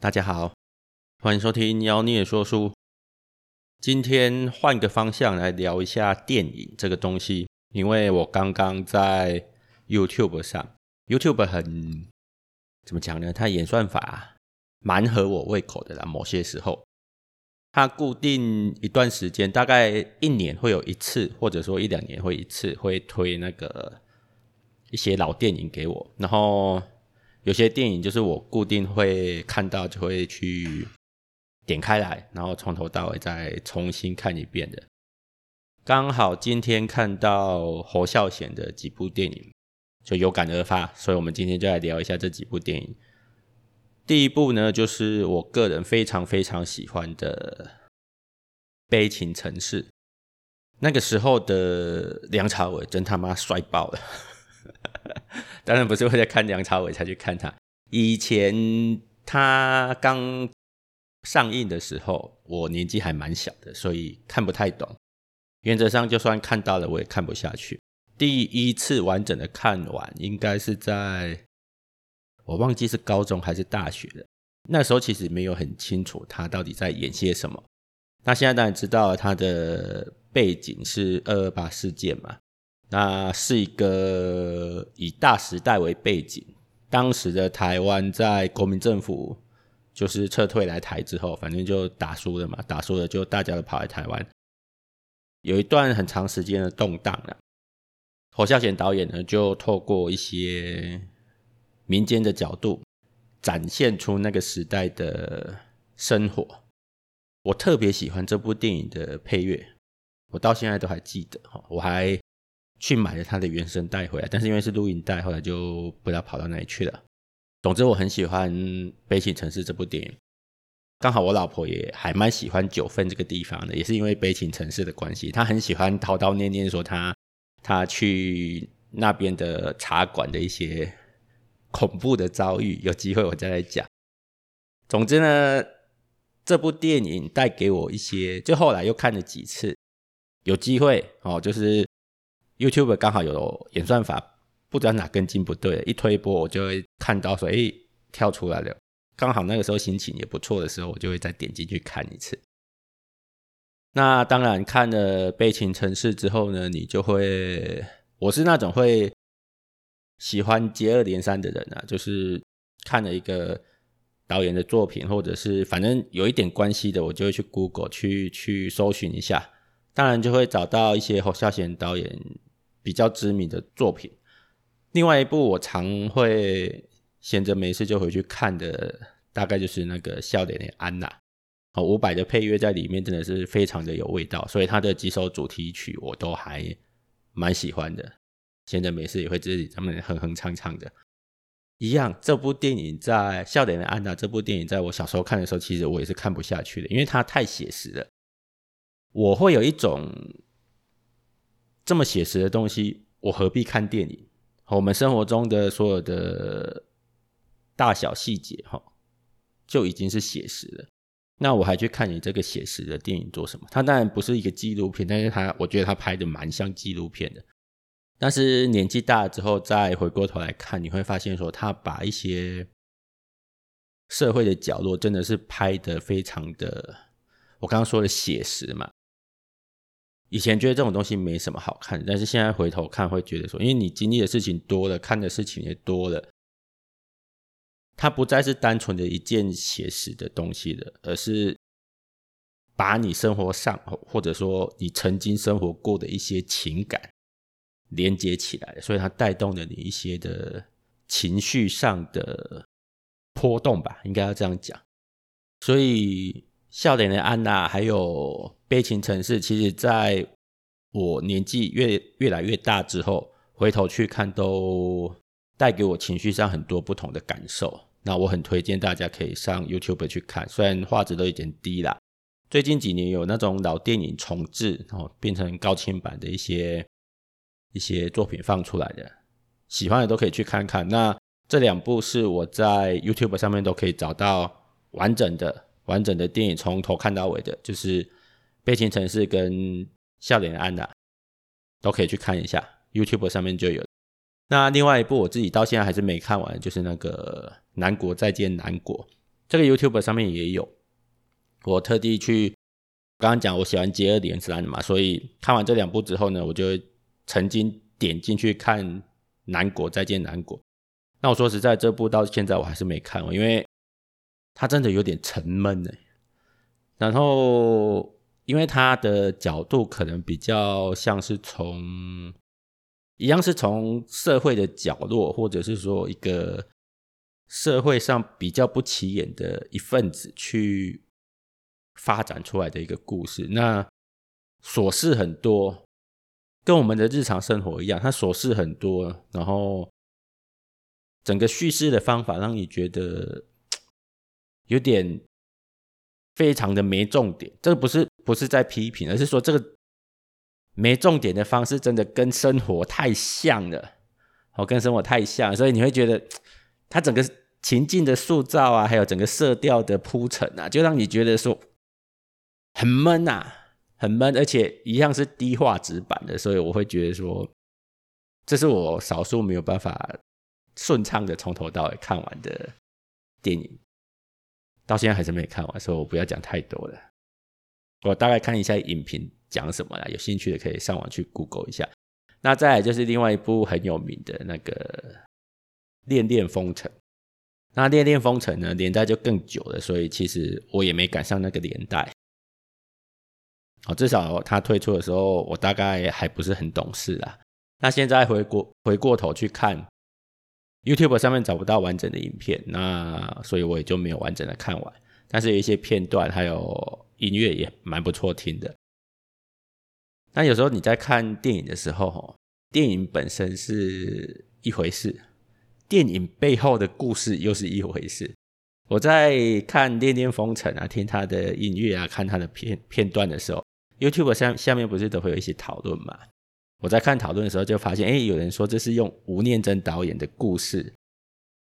大家好，欢迎收听妖孽说书。今天换个方向来聊一下电影这个东西，因为我刚刚在 YouTube 上，YouTube 很怎么讲呢？它演算法蛮合我胃口的啦。某些时候，它固定一段时间，大概一年会有一次，或者说一两年会一次，会推那个一些老电影给我，然后。有些电影就是我固定会看到，就会去点开来，然后从头到尾再重新看一遍的。刚好今天看到侯孝贤的几部电影，就有感而发，所以我们今天就来聊一下这几部电影。第一部呢，就是我个人非常非常喜欢的《悲情城市》。那个时候的梁朝伟真他妈帅爆了。当然不是为了看梁朝伟才去看他。以前他刚上映的时候，我年纪还蛮小的，所以看不太懂。原则上，就算看到了，我也看不下去。第一次完整的看完，应该是在我忘记是高中还是大学了。那时候其实没有很清楚他到底在演些什么。那现在当然知道他的背景是二二八事件嘛。那是一个以大时代为背景，当时的台湾在国民政府就是撤退来台之后，反正就打输了嘛，打输了就大家都跑来台湾，有一段很长时间的动荡了。侯孝贤导演呢，就透过一些民间的角度，展现出那个时代的生活。我特别喜欢这部电影的配乐，我到现在都还记得哈，我还。去买了他的原声带回来，但是因为是录音带，后来就不知道跑到哪里去了。总之，我很喜欢《悲情城市》这部电影。刚好我老婆也还蛮喜欢九份这个地方的，也是因为《悲情城市》的关系，她很喜欢叨叨念念说她她去那边的茶馆的一些恐怖的遭遇。有机会我再来讲。总之呢，这部电影带给我一些，就后来又看了几次。有机会哦，就是。YouTube 刚好有演算法，不知道哪根筋不对，一推播我就会看到说，哎，跳出来了。刚好那个时候心情也不错的时候，我就会再点进去看一次。那当然看了《悲情城市》之后呢，你就会，我是那种会喜欢接二连三的人啊，就是看了一个导演的作品，或者是反正有一点关系的，我就会去 Google 去去搜寻一下，当然就会找到一些侯孝贤导演。比较知名的作品，另外一部我常会闲着没事就回去看的，大概就是那个《笑脸的安娜》。哦，伍佰的配乐在里面真的是非常的有味道，所以他的几首主题曲我都还蛮喜欢的。闲着没事也会自己专门哼哼唱唱的。一样，这部电影在《笑脸的安娜》这部电影在我小时候看的时候，其实我也是看不下去的，因为它太写实了。我会有一种。这么写实的东西，我何必看电影？我们生活中的所有的大小细节，哈，就已经是写实了。那我还去看你这个写实的电影做什么？它当然不是一个纪录片，但是它，我觉得它拍的蛮像纪录片的。但是年纪大了之后，再回过头来看，你会发现说，他把一些社会的角落，真的是拍的非常的，我刚刚说的写实嘛。以前觉得这种东西没什么好看，但是现在回头看会觉得说，因为你经历的事情多了，看的事情也多了，它不再是单纯的一件写实的东西了，而是把你生活上或者说你曾经生活过的一些情感连接起来，所以它带动了你一些的情绪上的波动吧，应该要这样讲。所以。笑脸的安娜，还有悲情城市，其实在我年纪越越来越大之后，回头去看，都带给我情绪上很多不同的感受。那我很推荐大家可以上 YouTube 去看，虽然画质都有点低啦。最近几年有那种老电影重制哦，变成高清版的一些一些作品放出来的，喜欢的都可以去看看。那这两部是我在 YouTube 上面都可以找到完整的。完整的电影从头看到尾的，就是《悲情城市》跟《笑脸安娜》，都可以去看一下，YouTube 上面就有。那另外一部我自己到现在还是没看完，就是那个《南国再见南国》，这个 YouTube 上面也有。我特地去刚刚讲，我喜欢接二连三的嘛，所以看完这两部之后呢，我就曾经点进去看《南国再见南国》。那我说实在，这部到现在我还是没看完，因为他真的有点沉闷哎。然后，因为他的角度可能比较像是从一样是从社会的角落，或者是说一个社会上比较不起眼的一份子去发展出来的一个故事。那琐事很多，跟我们的日常生活一样，他琐事很多，然后。整个叙事的方法让你觉得有点非常的没重点，这个不是不是在批评，而是说这个没重点的方式真的跟生活太像了，哦，跟生活太像，所以你会觉得它整个情境的塑造啊，还有整个色调的铺陈啊，就让你觉得说很闷啊，很闷，而且一样是低画质版的，所以我会觉得说，这是我少数没有办法。顺畅的从头到尾看完的电影，到现在还是没看完，所以我不要讲太多了。我大概看一下影评讲什么啦，有兴趣的可以上网去 Google 一下。那再来就是另外一部很有名的那个《恋恋风尘》。那《恋恋风尘》呢，年代就更久了，所以其实我也没赶上那个年代。哦，至少他推出的时候，我大概还不是很懂事啦。那现在回过回过头去看。YouTube 上面找不到完整的影片，那所以我也就没有完整的看完。但是有一些片段还有音乐也蛮不错听的。那有时候你在看电影的时候，电影本身是一回事，电影背后的故事又是一回事。我在看《恋恋风尘》啊，听他的音乐啊，看他的片片段的时候，YouTube 下下面不是都会有一些讨论嘛？我在看讨论的时候，就发现，哎，有人说这是用吴念真导演的故事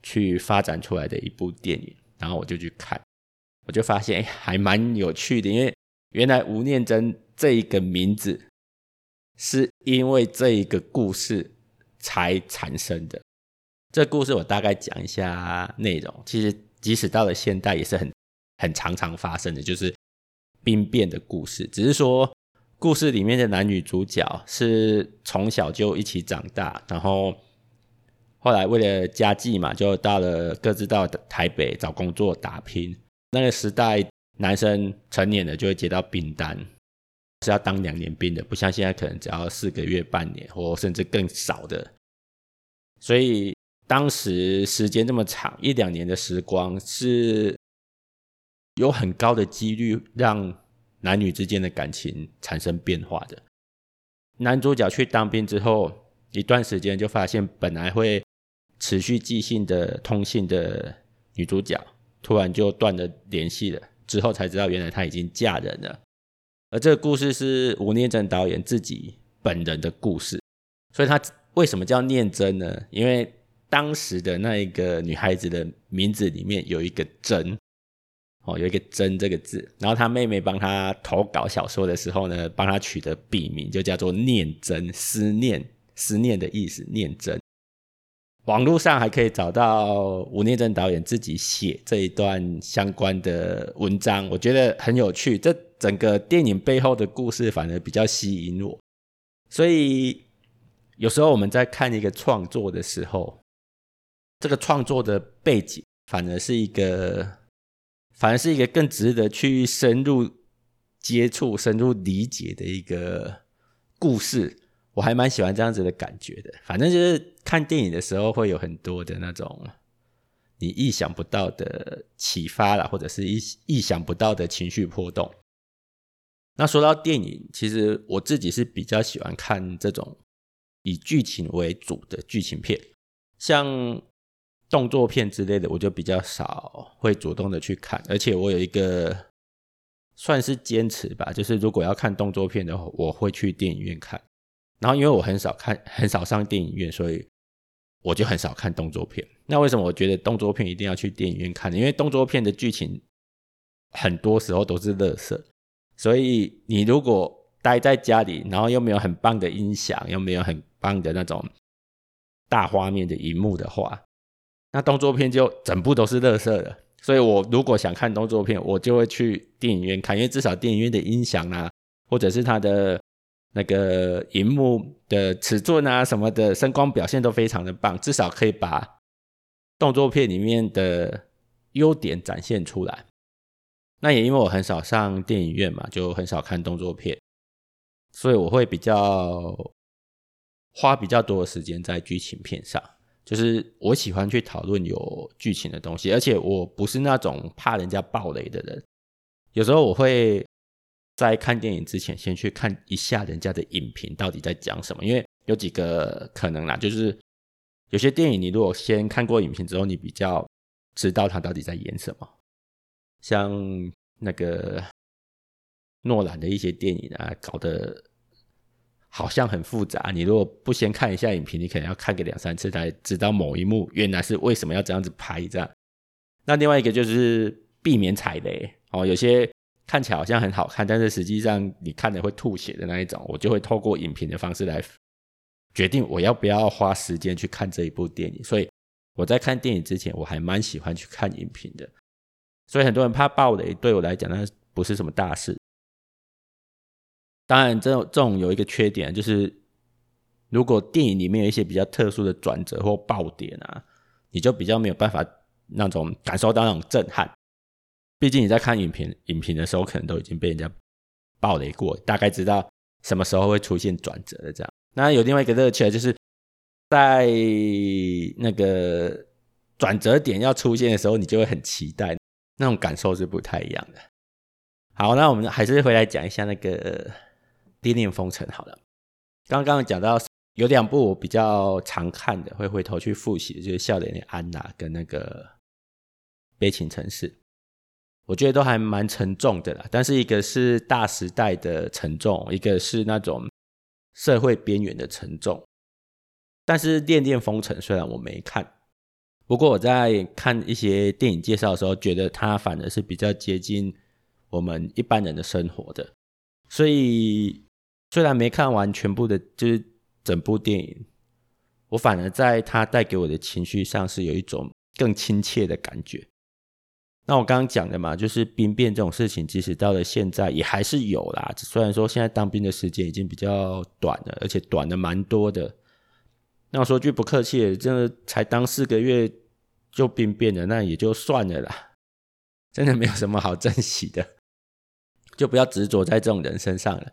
去发展出来的一部电影，然后我就去看，我就发现，哎，还蛮有趣的，因为原来吴念真这一个名字是因为这一个故事才产生的。这故事我大概讲一下内容，其实即使到了现代，也是很很常常发生的，就是兵变的故事，只是说。故事里面的男女主角是从小就一起长大，然后后来为了家计嘛，就到了各自到台北找工作打拼。那个时代，男生成年了就会接到兵单，是要当两年兵的，不像现在可能只要四个月、半年或甚至更少的。所以当时时间这么长，一两年的时光是有很高的几率让。男女之间的感情产生变化的。男主角去当兵之后，一段时间就发现本来会持续寄信的通信的女主角，突然就断了联系了。之后才知道，原来她已经嫁人了。而这个故事是吴念真导演自己本人的故事，所以他为什么叫念真呢？因为当时的那一个女孩子的名字里面有一个真。哦，有一个“真”这个字，然后他妹妹帮他投稿小说的时候呢，帮他取的笔名就叫做“念真”，思念、思念的意思，念真。网络上还可以找到吴念真导演自己写这一段相关的文章，我觉得很有趣。这整个电影背后的故事反而比较吸引我，所以有时候我们在看一个创作的时候，这个创作的背景反而是一个。反而是一个更值得去深入接触、深入理解的一个故事，我还蛮喜欢这样子的感觉的。反正就是看电影的时候，会有很多的那种你意想不到的启发啦，或者是意意想不到的情绪波动。那说到电影，其实我自己是比较喜欢看这种以剧情为主的剧情片，像。动作片之类的，我就比较少会主动的去看，而且我有一个算是坚持吧，就是如果要看动作片的话，我会去电影院看。然后因为我很少看，很少上电影院，所以我就很少看动作片。那为什么我觉得动作片一定要去电影院看呢？因为动作片的剧情很多时候都是垃圾，所以你如果待在家里，然后又没有很棒的音响，又没有很棒的那种大画面的荧幕的话，那动作片就整部都是垃圾了，所以我如果想看动作片，我就会去电影院看，因为至少电影院的音响啊，或者是它的那个荧幕的尺寸啊什么的，声光表现都非常的棒，至少可以把动作片里面的优点展现出来。那也因为我很少上电影院嘛，就很少看动作片，所以我会比较花比较多的时间在剧情片上。就是我喜欢去讨论有剧情的东西，而且我不是那种怕人家爆雷的人。有时候我会在看电影之前先去看一下人家的影评到底在讲什么，因为有几个可能啦，就是有些电影你如果先看过影评之后，你比较知道他到底在演什么。像那个诺兰的一些电影啊，搞得。好像很复杂，你如果不先看一下影评，你可能要看个两三次才知道某一幕原来是为什么要这样子拍这样。那另外一个就是避免踩雷哦，有些看起来好像很好看，但是实际上你看了会吐血的那一种，我就会透过影评的方式来决定我要不要花时间去看这一部电影。所以我在看电影之前，我还蛮喜欢去看影评的。所以很多人怕爆雷，对我来讲那不是什么大事。当然，这种这种有一个缺点，就是如果电影里面有一些比较特殊的转折或爆点啊，你就比较没有办法那种感受到那种震撼。毕竟你在看影评影评的时候，可能都已经被人家爆雷过，大概知道什么时候会出现转折的这样。那有另外一个乐趣，就是在那个转折点要出现的时候，你就会很期待，那种感受是不太一样的。好，那我们还是回来讲一下那个。恋恋风尘好了，刚刚讲到有两部我比较常看的，会回头去复习，就是《笑脸的安娜》跟那个《悲情城市》，我觉得都还蛮沉重的啦。但是一个是大时代的沉重，一个是那种社会边缘的沉重。但是《恋恋风尘》虽然我没看，不过我在看一些电影介绍的时候，觉得它反而是比较接近我们一般人的生活的，所以。虽然没看完全部的，就是整部电影，我反而在它带给我的情绪上是有一种更亲切的感觉。那我刚刚讲的嘛，就是兵变这种事情，即使到了现在也还是有啦。虽然说现在当兵的时间已经比较短了，而且短的蛮多的。那我说句不客气，真的才当四个月就兵变了，那也就算了啦。真的没有什么好珍惜的，就不要执着在这种人身上了。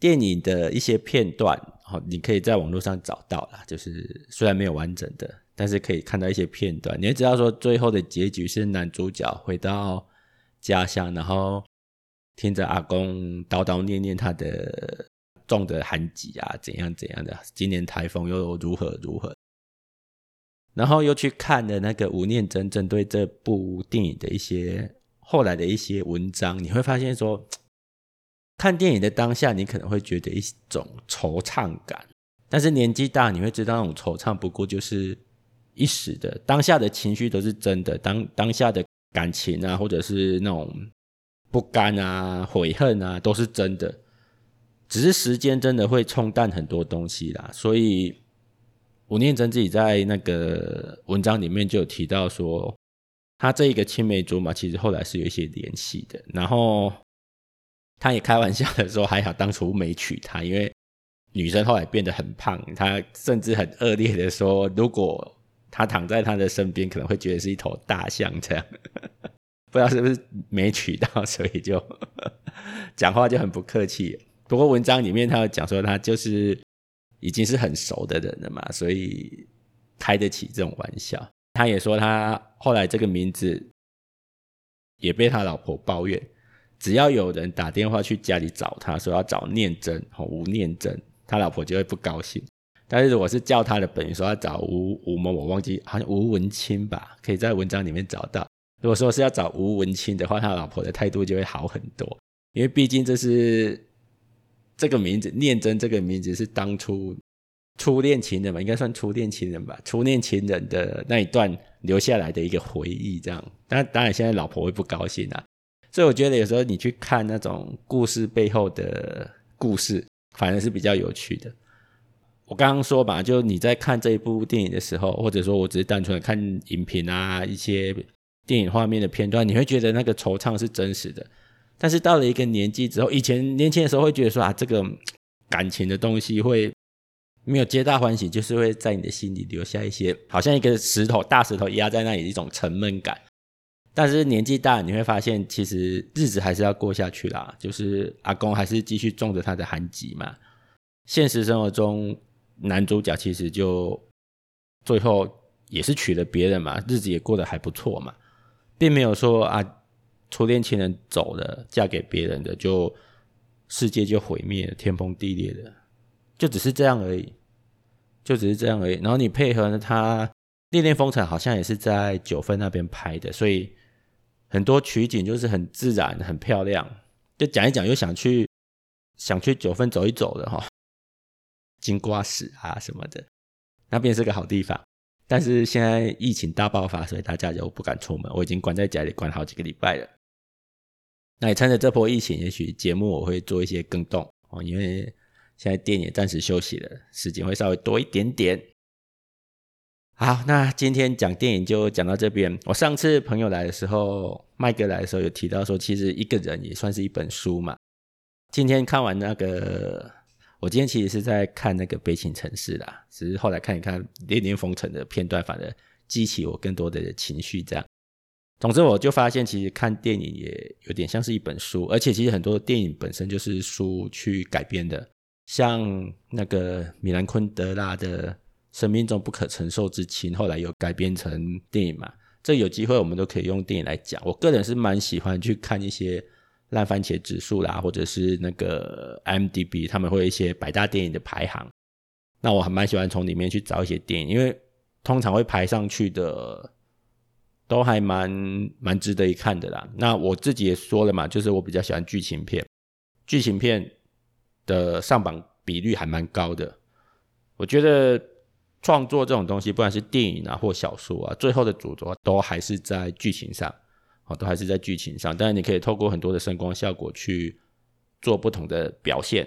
电影的一些片段，哦，你可以在网络上找到啦，就是虽然没有完整的，但是可以看到一些片段。你会知道说，最后的结局是男主角回到家乡，然后听着阿公叨叨念念他的种的寒疾啊，怎样怎样的，今年台风又如何如何，然后又去看了那个吴念真针对这部电影的一些后来的一些文章，你会发现说。看电影的当下，你可能会觉得一种惆怅感，但是年纪大，你会知道那种惆怅不过就是一时的，当下的情绪都是真的，当当下的感情啊，或者是那种不甘啊、悔恨啊，都是真的，只是时间真的会冲淡很多东西啦。所以吴念真自己在那个文章里面就有提到说，他这一个青梅竹马其实后来是有一些联系的，然后。他也开玩笑的说：“还好当初没娶她，因为女生后来变得很胖。他甚至很恶劣的说，如果他躺在他的身边，可能会觉得是一头大象这样。不知道是不是没娶到，所以就讲话就很不客气。不过文章里面他有讲说，他就是已经是很熟的人了嘛，所以开得起这种玩笑。他也说，他后来这个名字也被他老婆抱怨。”只要有人打电话去家里找他，说要找念真，哦，吴念真，他老婆就会不高兴。但是如果是叫他的本名，说要找吴吴某，我忘记好像吴文清吧，可以在文章里面找到。如果说是要找吴文清的话，他老婆的态度就会好很多，因为毕竟这是这个名字，念真这个名字是当初初恋情人吧，应该算初恋情人吧，初恋情人的那一段留下来的一个回忆，这样。但当然现在老婆会不高兴啊。所以我觉得有时候你去看那种故事背后的故事，反而是比较有趣的。我刚刚说吧，就你在看这一部电影的时候，或者说我只是单纯的看影评啊，一些电影画面的片段，你会觉得那个惆怅是真实的。但是到了一个年纪之后，以前年轻的时候会觉得说啊，这个感情的东西会没有皆大欢喜，就是会在你的心里留下一些好像一个石头大石头压在那里的一种沉闷感。但是年纪大，你会发现其实日子还是要过下去啦，就是阿公还是继续种着他的韩籍嘛。现实生活中，男主角其实就最后也是娶了别人嘛，日子也过得还不错嘛，并没有说啊，初恋情人走了，嫁给别人的就世界就毁灭了，天崩地裂的，就只是这样而已，就只是这样而已。然后你配合呢，他《恋恋风尘》好像也是在九份那边拍的，所以很多取景就是很自然、很漂亮。就讲一讲，又想去想去九份走一走的哈。金瓜石啊什么的，那边是个好地方。但是现在疫情大爆发，所以大家就不敢出门。我已经关在家里关好几个礼拜了。那也趁着这波疫情，也许节目我会做一些更动哦，因为现在店也暂时休息了，时间会稍微多一点点。好，那今天讲电影就讲到这边。我上次朋友来的时候，麦哥来的时候有提到说，其实一个人也算是一本书嘛。今天看完那个。我今天其实是在看那个《悲情城市》啦，只是后来看一看《恋恋风尘》的片段，反而激起我更多的情绪。这样，总之我就发现，其实看电影也有点像是一本书，而且其实很多电影本身就是书去改编的，像那个米兰昆德拉的《生命中不可承受之轻》，后来有改编成电影嘛。这有机会我们都可以用电影来讲。我个人是蛮喜欢去看一些。烂番茄指数啦，或者是那个 m d b 他们会有一些百大电影的排行。那我还蛮喜欢从里面去找一些电影，因为通常会排上去的都还蛮蛮值得一看的啦。那我自己也说了嘛，就是我比较喜欢剧情片，剧情片的上榜比率还蛮高的。我觉得创作这种东西，不管是电影啊或小说啊，最后的主轴都还是在剧情上。都还是在剧情上，当然你可以透过很多的声光效果去做不同的表现。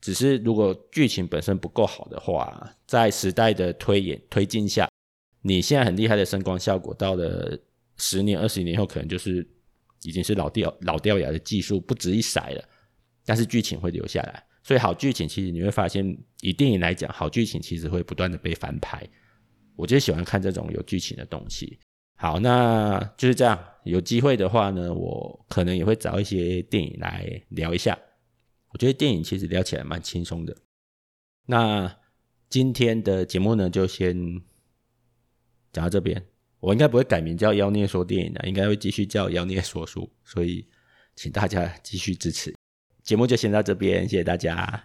只是如果剧情本身不够好的话，在时代的推演推进下，你现在很厉害的声光效果，到了十年、二十年后，可能就是已经是老掉老掉牙的技术，不值一骰了。但是剧情会留下来，所以好剧情其实你会发现，以电影来讲，好剧情其实会不断的被翻拍。我就喜欢看这种有剧情的东西。好，那就是这样。有机会的话呢，我可能也会找一些电影来聊一下。我觉得电影其实聊起来蛮轻松的。那今天的节目呢，就先讲到这边。我应该不会改名叫妖孽说电影的，应该会继续叫妖孽说书。所以，请大家继续支持。节目就先到这边，谢谢大家。